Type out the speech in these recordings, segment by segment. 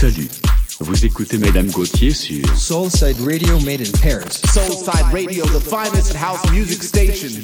Salut, vous écoutez Madame Gauthier sur Soulside Radio made in Paris. Soulside Radio, the finest house music station.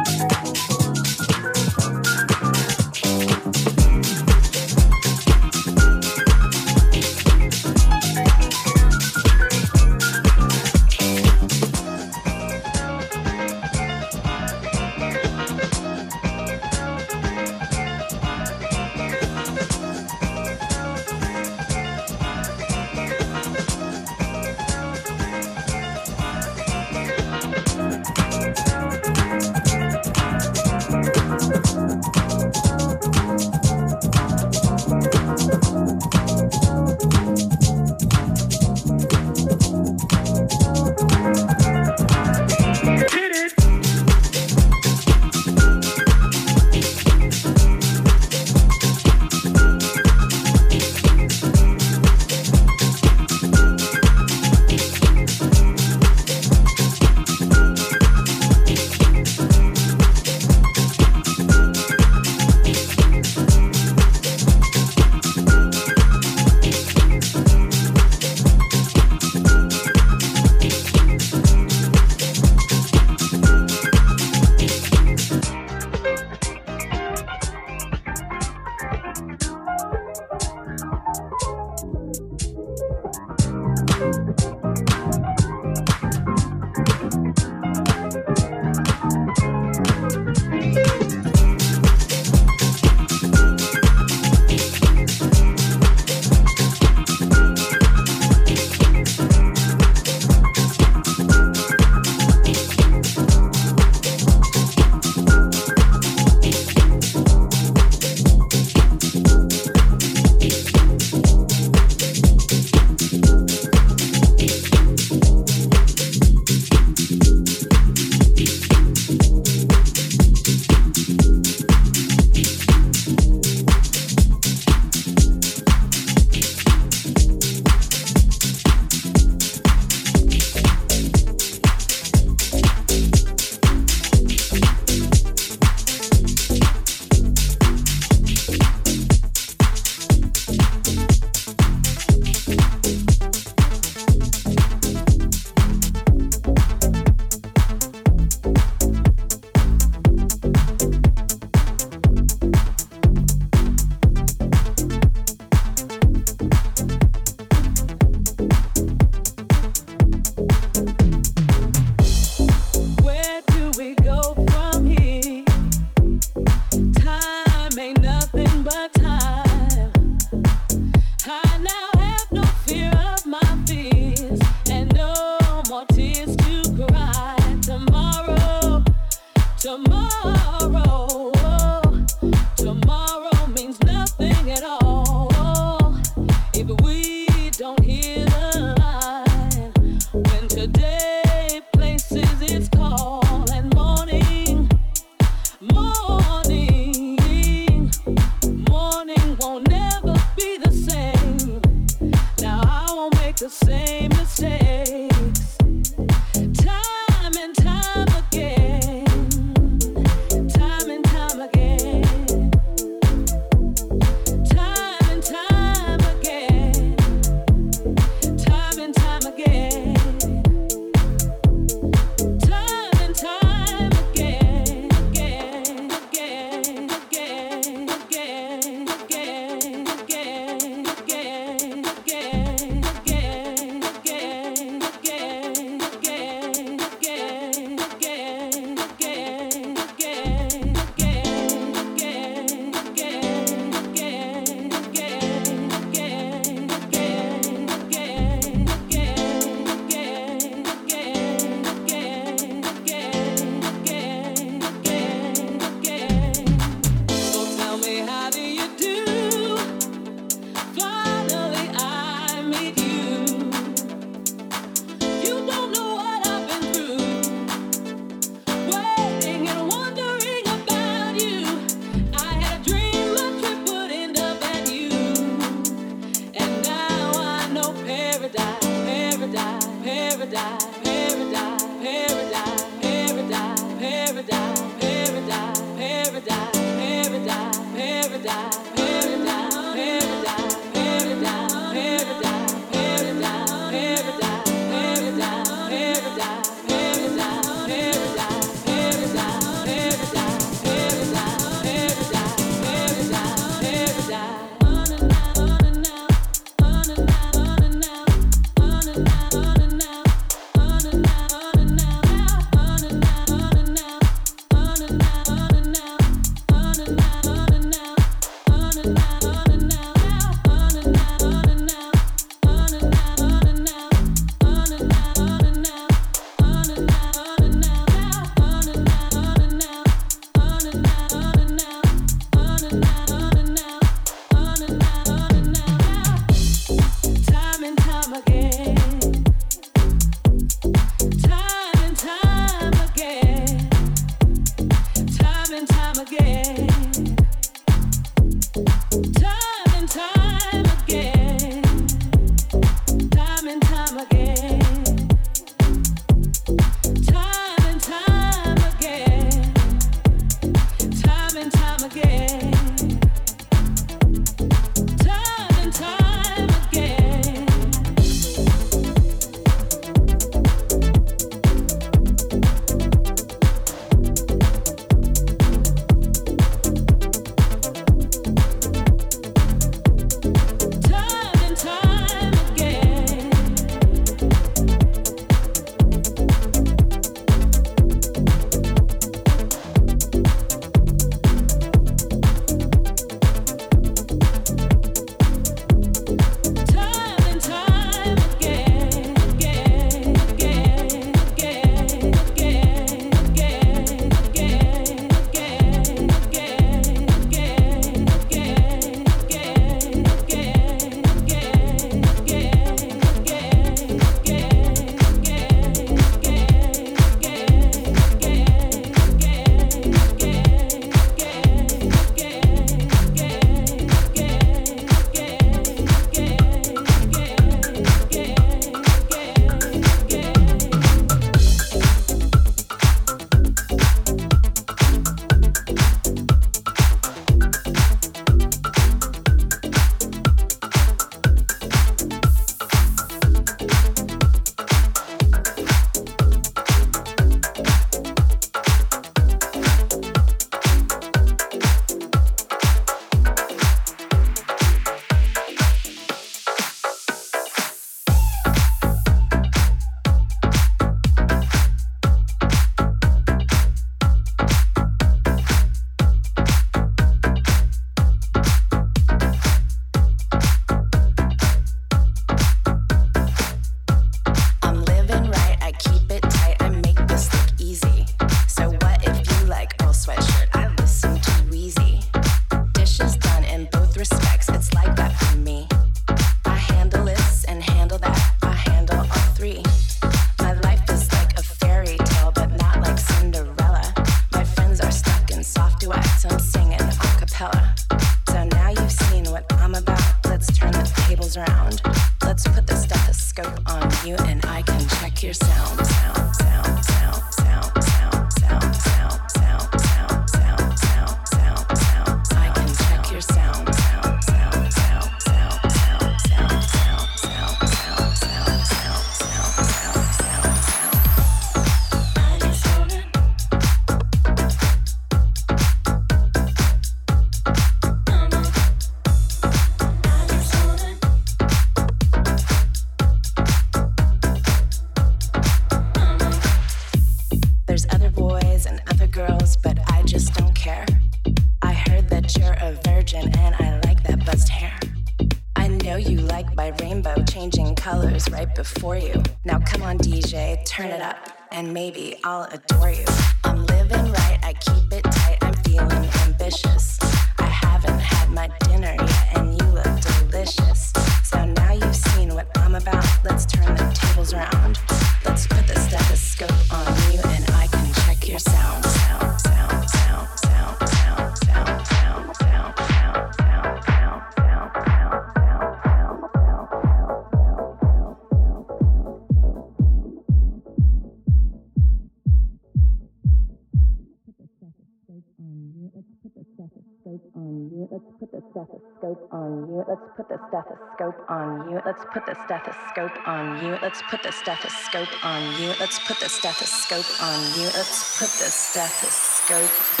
Let's put the stethoscope on you. Let's put the stethoscope on you. Let's put the stethoscope on you. Let's put the stethoscope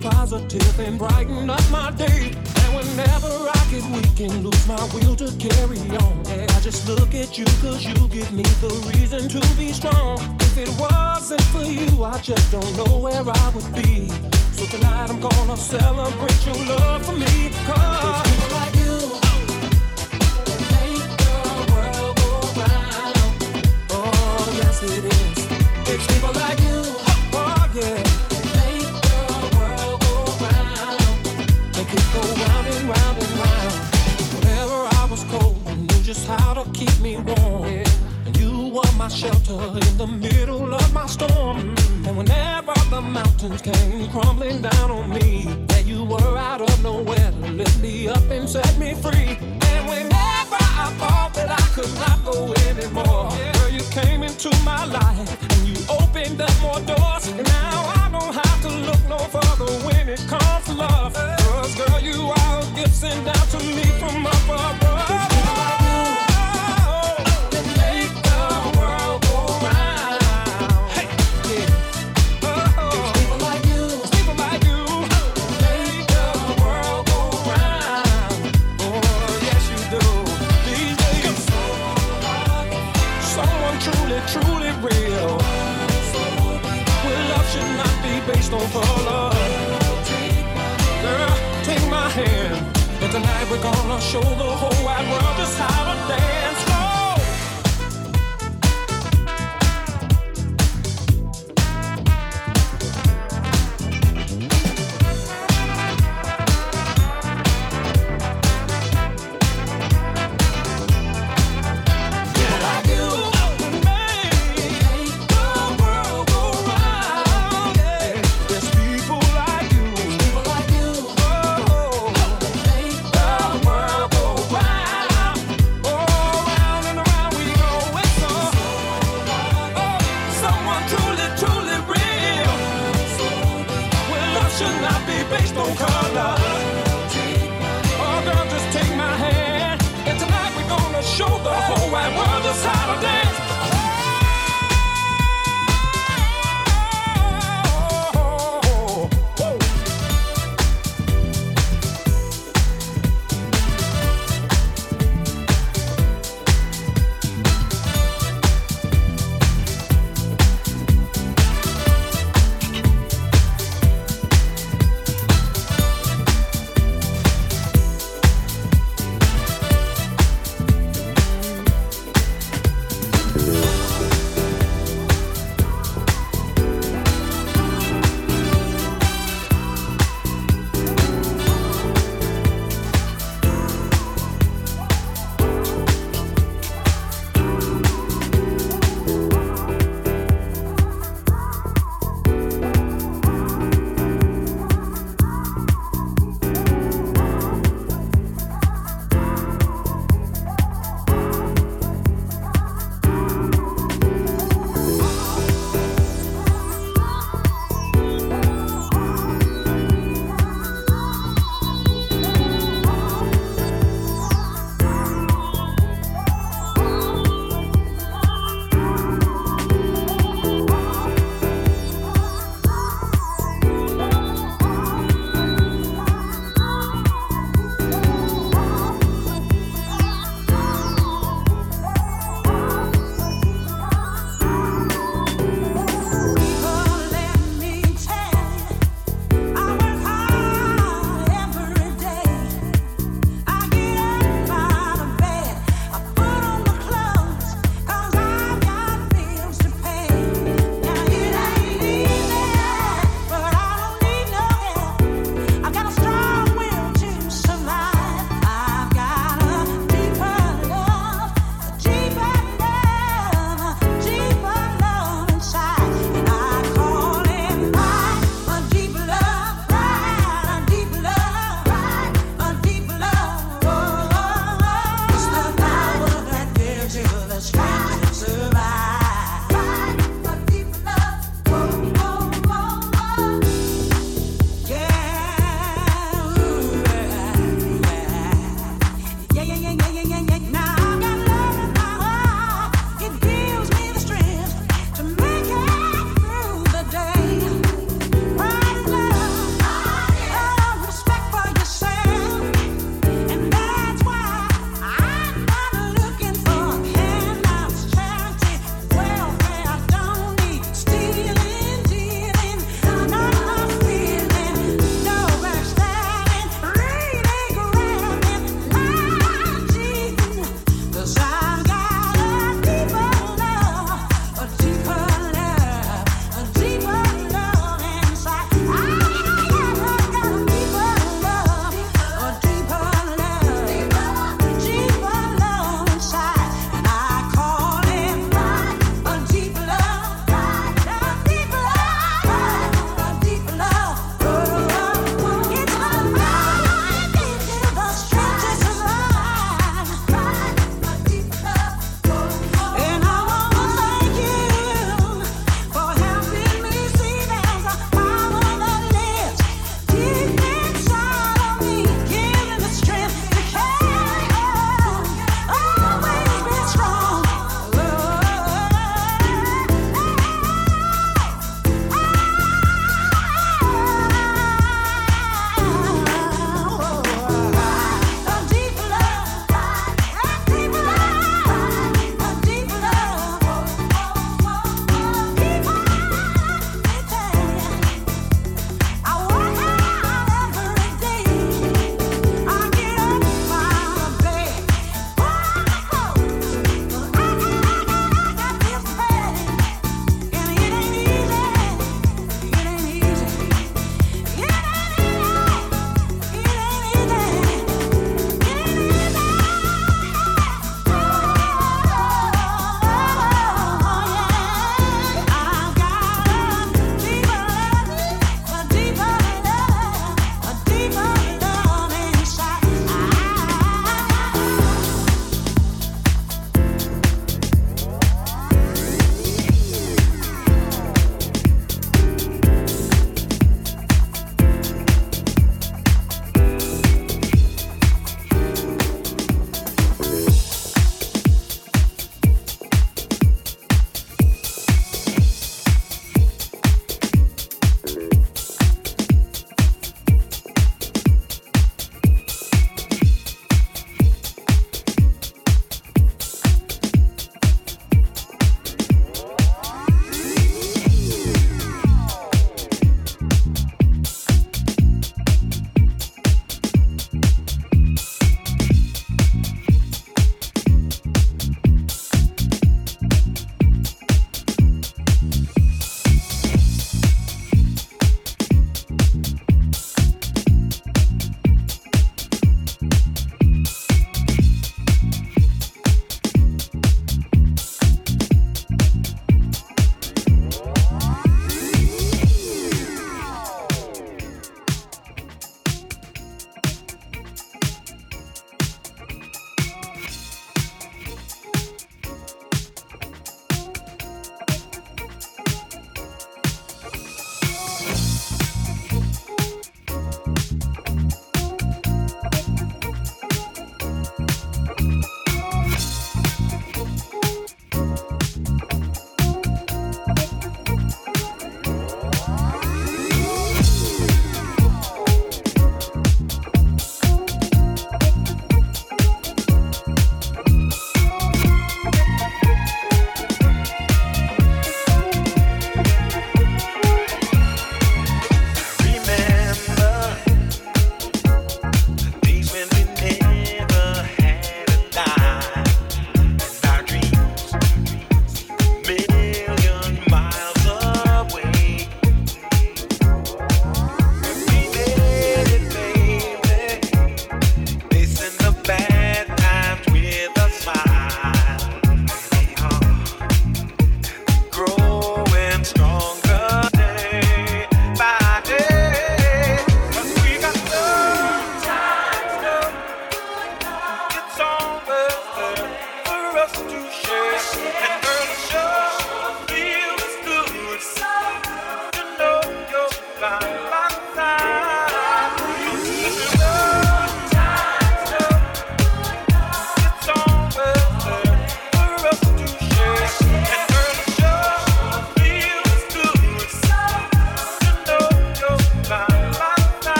positive and brighten up my day. And whenever I get weak and lose my will to carry on, yeah, I just look at you cause you give me the reason to be strong. If it wasn't for you, I just don't know where I would be. So tonight I'm gonna celebrate your love for me. Cause set me free. And whenever I thought that I could not go anymore, girl, you came into my life and you opened up more doors. And now I don't have to look no further when it comes to love. Cause girl, you are a gift sent down to me gonna show the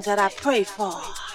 things that I pray for.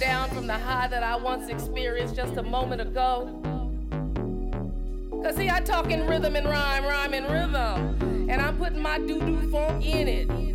down from the high that I once experienced just a moment ago. Cause see, I talk in rhythm and rhyme, rhyme and rhythm. And I'm putting my doo-doo funk in it.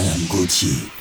DJ Madame Gauthier.